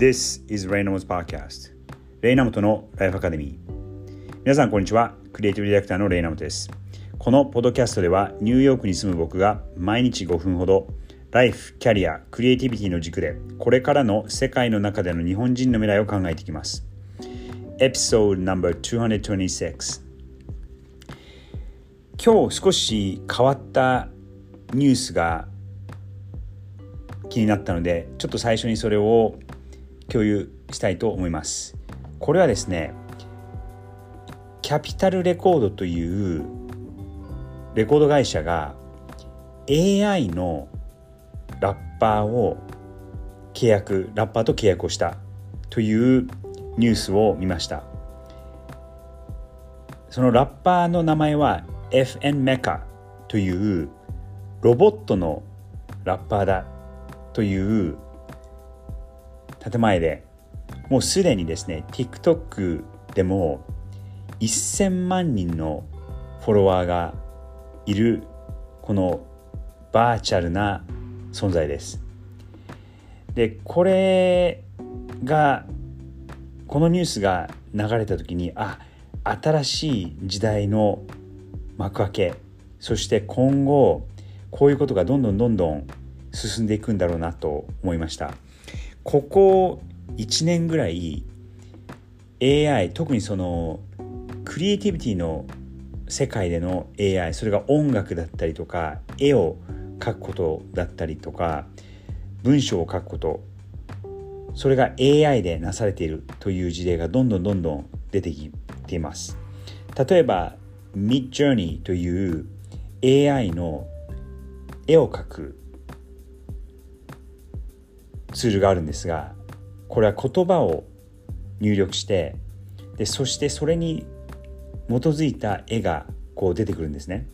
This is Raynamo's Podcast. レイナモトのライフアカデミー皆さんこんにちは。クリエイティブディレクターのレイナモトです。このポッドキャストではニューヨークに住む僕が毎日5分ほどライフ、キャリア、クリエイティビティの軸でこれからの世界の中での日本人の未来を考えていきます。エピソード No.226 今日少し変わったニュースが気になったのでちょっと最初にそれを共有したいと思います。これはですねキャピタルレコードというレコード会社が AI のラッパーを契約ラッパーと契約をしたというニュースを見ました。そのラッパーの名前は FN メカというロボットのラッパーだという建前でもうすでにですね TikTok でも1000万人のフォロワーがいるこのバーチャルな存在です。でこれがこのニュースが流れた時にあ新しい時代の幕開けそして今後こういうことがどんどんどんどん進んでいくんだろうなと思いました。ここ1年ぐらい AI 特にそのクリエイティビティの世界での AI それが音楽だったりとか絵を描くことだったりとか文章を書くことそれが AI でなされているという事例がどんどんどんどん出てきています。例えば Midjourney という AI の絵を描くツールがあるんですがこれは言葉を入力してでそしてそれに基づいた絵がこう出てくるんですね。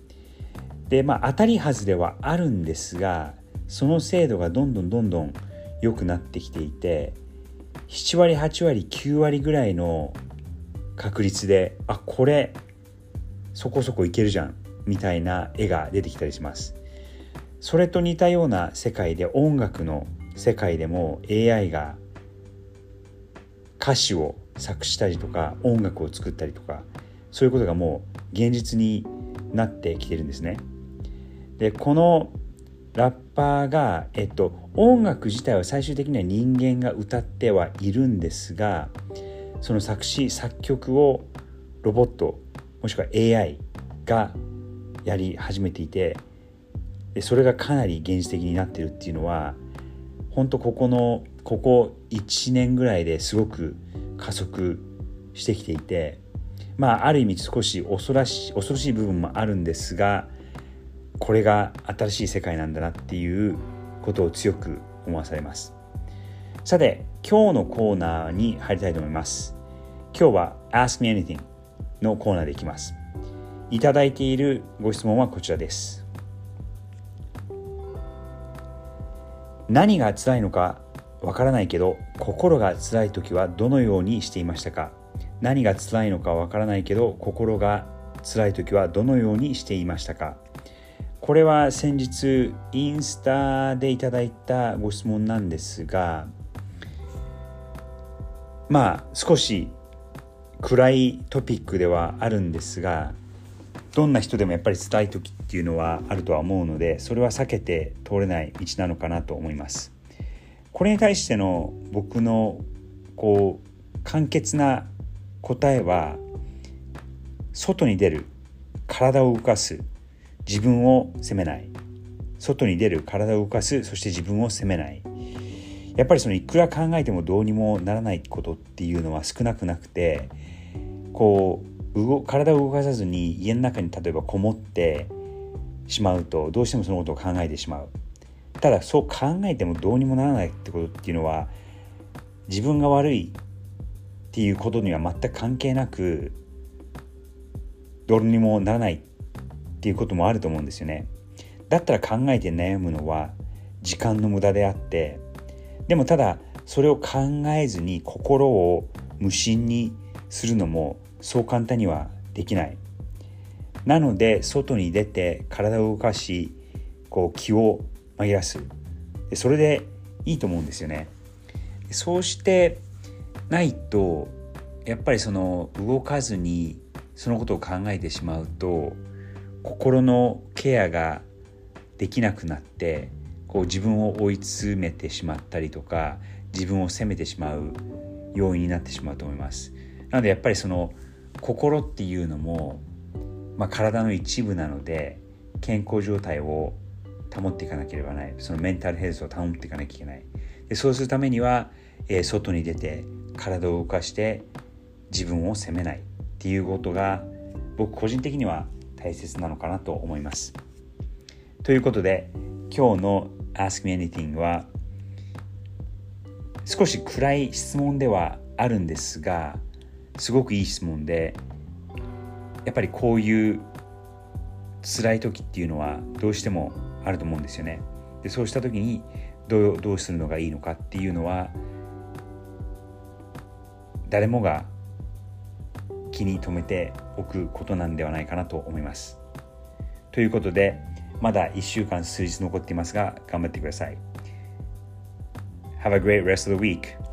でまあ当たりはずではあるんですがその精度がどんどんどんどん良くなってきていて7割8割9割ぐらいの確率であこれそこそこいけるじゃんみたいな絵が出てきたりします。それと似たような世界で音楽の世界でも AI が歌詞を作したりとか音楽を作ったりとかそういうことがもう現実になってきてるんですね。でこのラッパーが、えっと、音楽自体は最終的には人間が歌ってはいるんですがその作詞作曲をロボットもしくは AI がやり始めていてでそれがかなり現実的になってるっていうのは本当ここのここ1年ぐらいですごく加速してきていてまあある意味少し恐ろしい恐ろしい部分もあるんですがこれが新しい世界なんだなっていうことを強く思わされます。さて今日のコーナーに入りたいと思います。今日は Ask Me Anything のコーナーでいきます。いただいているご質問はこちらです。何が辛いのかわからないけど心が辛い時はどのようにしていましたか？何が辛いのかわからないけど心が辛い時はどのようにしていましたか？これは先日インスタでいただいたご質問なんですがまあ少し暗いトピックではあるんですがどんな人でもやっぱり辛い時っていうのはあるとは思うのでそれは避けて通れない道なのかなと思います。これに対しての僕のこう簡潔な答えは外に出る体を動かす自分を責めない。外に出る体を動かすそして自分を責めない。やっぱりそのいくら考えてもどうにもならないことっていうのは少なくなくてこう体を動かさずに家の中に例えばこもってしまうとどうしてもそのことを考えてしまう。ただそう考えてもどうにもならないってことっていうのは自分が悪いっていうことには全く関係なくどうにもならないっていうこともあると思うんですよね。だったら考えて悩むのは時間の無駄であってでもただそれを考えずに心を無心にするのもそう簡単にはできない。なので外に出て体を動かしこう気を紛らす。それでいいと思うんですよね。そうしてないとやっぱりその動かずにそのことを考えてしまうと心のケアができなくなってこう自分を追い詰めてしまったりとか自分を責めてしまう要因になってしまうと思います。なのでやっぱりその心っていうのも、まあ、体の一部なので健康状態を保っていかなければならない。そのメンタルヘルスを保っていかなきゃいけない。でそうするためには、えー、外に出て体を動かして自分を責めない。っていうことが僕個人的には大切なのかなと思います。ということで今日の Ask Me Anything は少し暗い質問ではあるんですがすごくいい質問でやっぱりこういう辛い時っていうのはどうしてもあると思うんですよね。でそうした時にどうどうするのがいいのかっていうのは誰もが気に留めておくことなんではないかなと思います。ということでまだ1週間数日残っていますが頑張ってください。Have a great rest of the week.